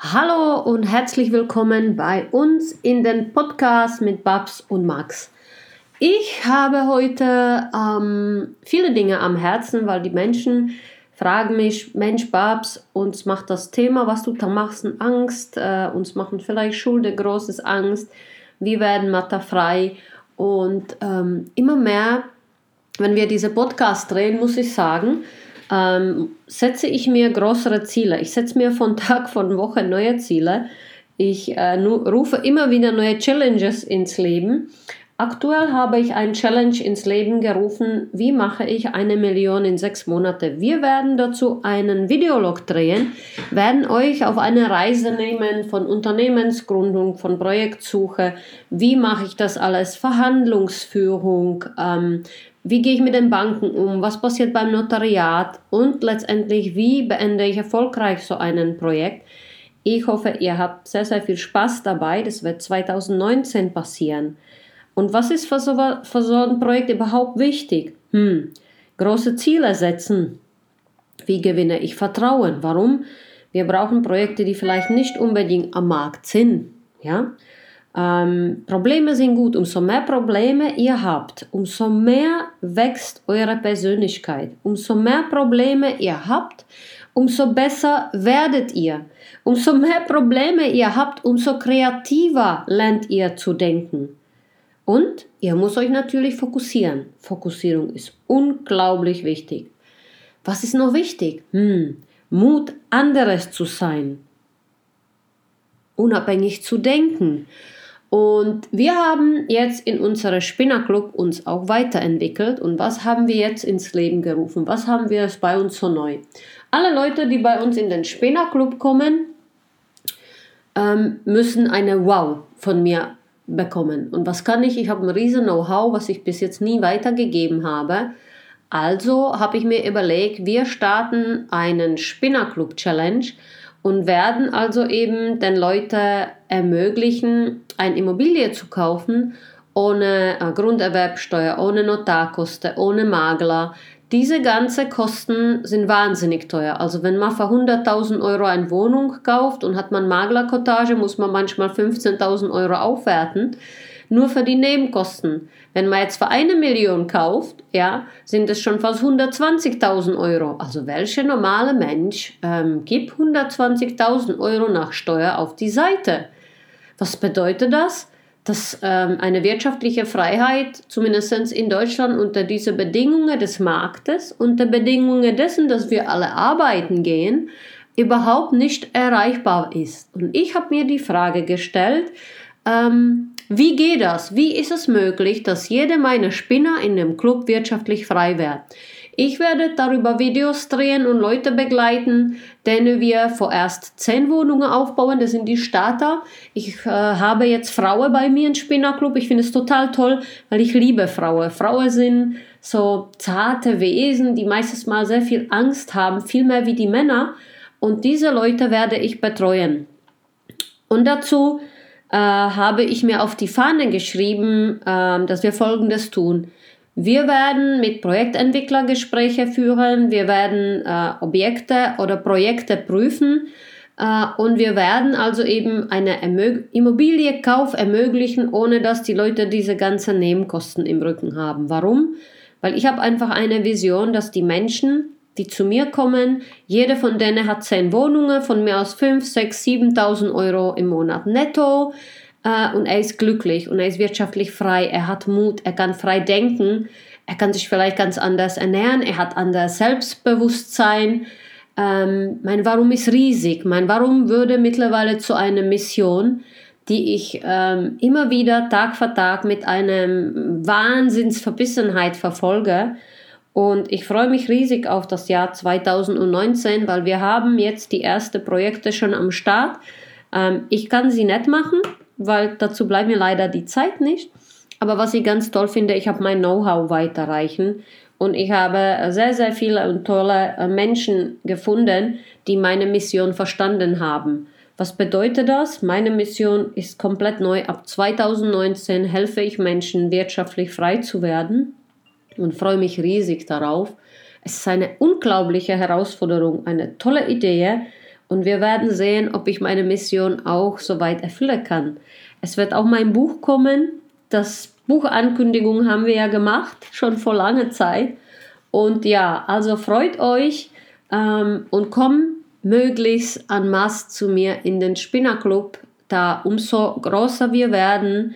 Hallo und herzlich willkommen bei uns in den Podcast mit Babs und Max. Ich habe heute ähm, viele Dinge am Herzen, weil die Menschen fragen mich, Mensch Babs, uns macht das Thema, was du da machst, Angst, äh, uns machen vielleicht Schulde großes Angst, wir werden frei und ähm, immer mehr, wenn wir diese Podcast drehen, muss ich sagen, ähm, setze ich mir größere Ziele. Ich setze mir von Tag, von Woche neue Ziele. Ich äh, rufe immer wieder neue Challenges ins Leben. Aktuell habe ich ein Challenge ins Leben gerufen, wie mache ich eine Million in sechs Monate. Wir werden dazu einen Videolog drehen, werden euch auf eine Reise nehmen von Unternehmensgründung, von Projektsuche, wie mache ich das alles, Verhandlungsführung, ähm, wie gehe ich mit den Banken um, was passiert beim Notariat und letztendlich, wie beende ich erfolgreich so ein Projekt. Ich hoffe, ihr habt sehr, sehr viel Spaß dabei. Das wird 2019 passieren. Und was ist für so, für so ein Projekt überhaupt wichtig? Hm, große Ziele setzen. Wie gewinne ich Vertrauen? Warum? Wir brauchen Projekte, die vielleicht nicht unbedingt am Markt sind. Ja? Ähm, Probleme sind gut. Umso mehr Probleme ihr habt, umso mehr wächst eure Persönlichkeit. Umso mehr Probleme ihr habt, umso besser werdet ihr. Umso mehr Probleme ihr habt, umso kreativer lernt ihr zu denken. Und ihr müsst euch natürlich fokussieren. Fokussierung ist unglaublich wichtig. Was ist noch wichtig? Hm, Mut, anderes zu sein. Unabhängig zu denken. Und wir haben jetzt in unserem Spinnerclub uns auch weiterentwickelt. Und was haben wir jetzt ins Leben gerufen? Was haben wir bei uns so neu? Alle Leute, die bei uns in den Spinnerclub kommen, ähm, müssen eine Wow von mir bekommen. Und was kann ich? Ich habe ein riesen Know-how, was ich bis jetzt nie weitergegeben habe. Also habe ich mir überlegt, wir starten einen Spinnerclub Challenge und werden also eben den Leuten ermöglichen, eine Immobilie zu kaufen ohne äh, Grunderwerbsteuer, ohne Notarkosten, ohne Makler, diese ganzen Kosten sind wahnsinnig teuer. Also wenn man für 100.000 Euro eine Wohnung kauft und hat man Maklerkotage, muss man manchmal 15.000 Euro aufwerten. Nur für die Nebenkosten. Wenn man jetzt für eine Million kauft, ja, sind es schon fast 120.000 Euro. Also welcher normale Mensch ähm, gibt 120.000 Euro nach Steuer auf die Seite? Was bedeutet das? dass ähm, eine wirtschaftliche Freiheit, zumindest in Deutschland, unter diese Bedingungen des Marktes, unter Bedingungen dessen, dass wir alle arbeiten gehen, überhaupt nicht erreichbar ist. Und ich habe mir die Frage gestellt, ähm, wie geht das? Wie ist es möglich, dass jede meiner Spinner in dem Club wirtschaftlich frei wird? Ich werde darüber Videos drehen und Leute begleiten, denen wir vorerst zehn Wohnungen aufbauen. Das sind die Starter. Ich äh, habe jetzt Frauen bei mir im Spinnerclub. Ich finde es total toll, weil ich liebe Frauen. Frauen sind so zarte Wesen, die meistens mal sehr viel Angst haben, viel mehr wie die Männer. Und diese Leute werde ich betreuen. Und dazu äh, habe ich mir auf die Fahne geschrieben, äh, dass wir Folgendes tun. Wir werden mit Projektentwicklern Gespräche führen, wir werden äh, Objekte oder Projekte prüfen äh, und wir werden also eben eine Ermög Immobilienkauf ermöglichen, ohne dass die Leute diese ganzen Nebenkosten im Rücken haben. Warum? Weil ich habe einfach eine Vision, dass die Menschen, die zu mir kommen, jede von denen hat zehn Wohnungen von mir aus 5, 6, 7.000 Euro im Monat netto äh, und er ist glücklich und er ist wirtschaftlich frei, er hat Mut, er kann frei denken, er kann sich vielleicht ganz anders ernähren, er hat anderes Selbstbewusstsein. Ähm, mein Warum ist riesig. Mein Warum würde mittlerweile zu einer Mission, die ich ähm, immer wieder Tag für Tag mit einem Wahnsinnsverbissenheit verfolge. Und ich freue mich riesig auf das Jahr 2019, weil wir haben jetzt die ersten Projekte schon am Start. Ähm, ich kann sie nicht machen, weil dazu bleibt mir leider die Zeit nicht. Aber was ich ganz toll finde, ich habe mein Know-how weiterreichen und ich habe sehr, sehr viele und tolle äh, Menschen gefunden, die meine Mission verstanden haben. Was bedeutet das? Meine Mission ist komplett neu. Ab 2019 helfe ich Menschen, wirtschaftlich frei zu werden und freue mich riesig darauf. Es ist eine unglaubliche Herausforderung, eine tolle Idee Und wir werden sehen, ob ich meine Mission auch soweit erfüllen kann. Es wird auch mein Buch kommen. Das Buchankündigung haben wir ja gemacht, schon vor langer Zeit. Und ja, also freut euch ähm, und kommt möglichst an Mass zu mir in den Spinnerclub. Da umso größer wir werden,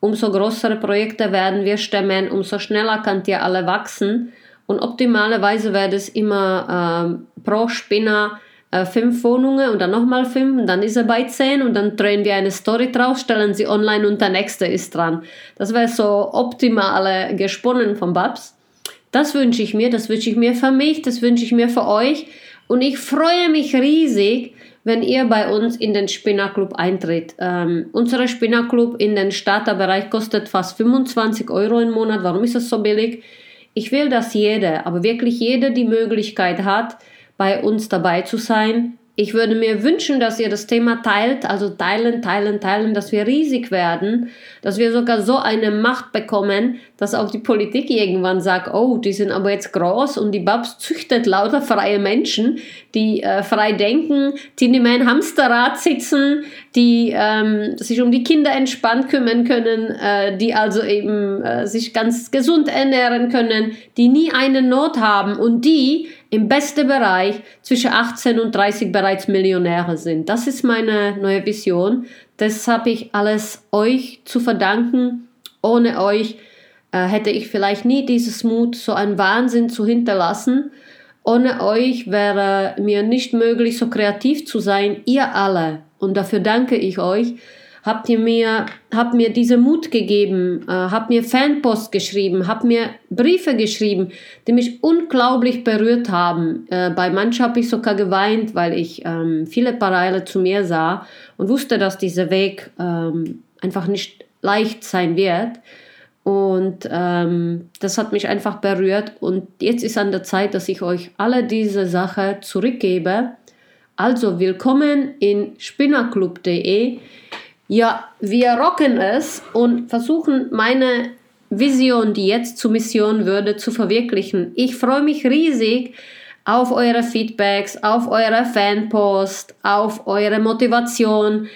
umso größere Projekte werden wir stemmen, umso schneller könnt ihr alle wachsen. Und optimalerweise wird es immer ähm, pro Spinner äh, fünf Wohnungen und dann nochmal fünf und dann ist er bei zehn und dann drehen wir eine Story draus, stellen sie online und der nächste ist dran. Das wäre so optimale gesponnen von Babs. Das wünsche ich mir, das wünsche ich mir für mich, das wünsche ich mir für euch und ich freue mich riesig, wenn ihr bei uns in den Spinnerclub eintritt. Ähm, unser Spinnerclub in den Starterbereich kostet fast 25 Euro im Monat. Warum ist das so billig? Ich will, dass jeder, aber wirklich jeder die Möglichkeit hat, bei uns dabei zu sein. Ich würde mir wünschen, dass ihr das Thema teilt, also teilen, teilen, teilen, dass wir riesig werden, dass wir sogar so eine Macht bekommen, dass auch die Politik irgendwann sagt, oh, die sind aber jetzt groß und die Babs züchtet lauter freie Menschen, die äh, frei denken, die mehr im Hamsterrad sitzen, die ähm, sich um die Kinder entspannt kümmern können, äh, die also eben äh, sich ganz gesund ernähren können, die nie eine Not haben und die im besten Bereich zwischen 18 und 30 bereits Millionäre sind. Das ist meine neue Vision. Das habe ich alles euch zu verdanken. Ohne euch äh, hätte ich vielleicht nie dieses Mut, so einen Wahnsinn zu hinterlassen. Ohne euch wäre mir nicht möglich, so kreativ zu sein. Ihr alle. Und dafür danke ich euch habt ihr mir, habt mir diesen Mut gegeben, äh, habt mir Fanpost geschrieben, habt mir Briefe geschrieben, die mich unglaublich berührt haben. Äh, bei manchen habe ich sogar geweint, weil ich ähm, viele Parallele zu mir sah und wusste, dass dieser Weg ähm, einfach nicht leicht sein wird. Und ähm, das hat mich einfach berührt. Und jetzt ist an der Zeit, dass ich euch alle diese Sachen zurückgebe. Also willkommen in spinnerclub.de. Ja, wir rocken es und versuchen meine Vision, die jetzt zur Mission würde, zu verwirklichen. Ich freue mich riesig auf eure Feedbacks, auf eure Fanpost, auf eure Motivation,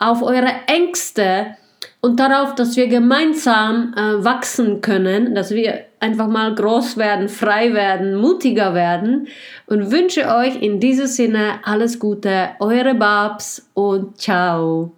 auf eure Ängste und darauf, dass wir gemeinsam äh, wachsen können, dass wir einfach mal groß werden, frei werden, mutiger werden und wünsche euch in diesem Sinne alles Gute, eure Babs und ciao.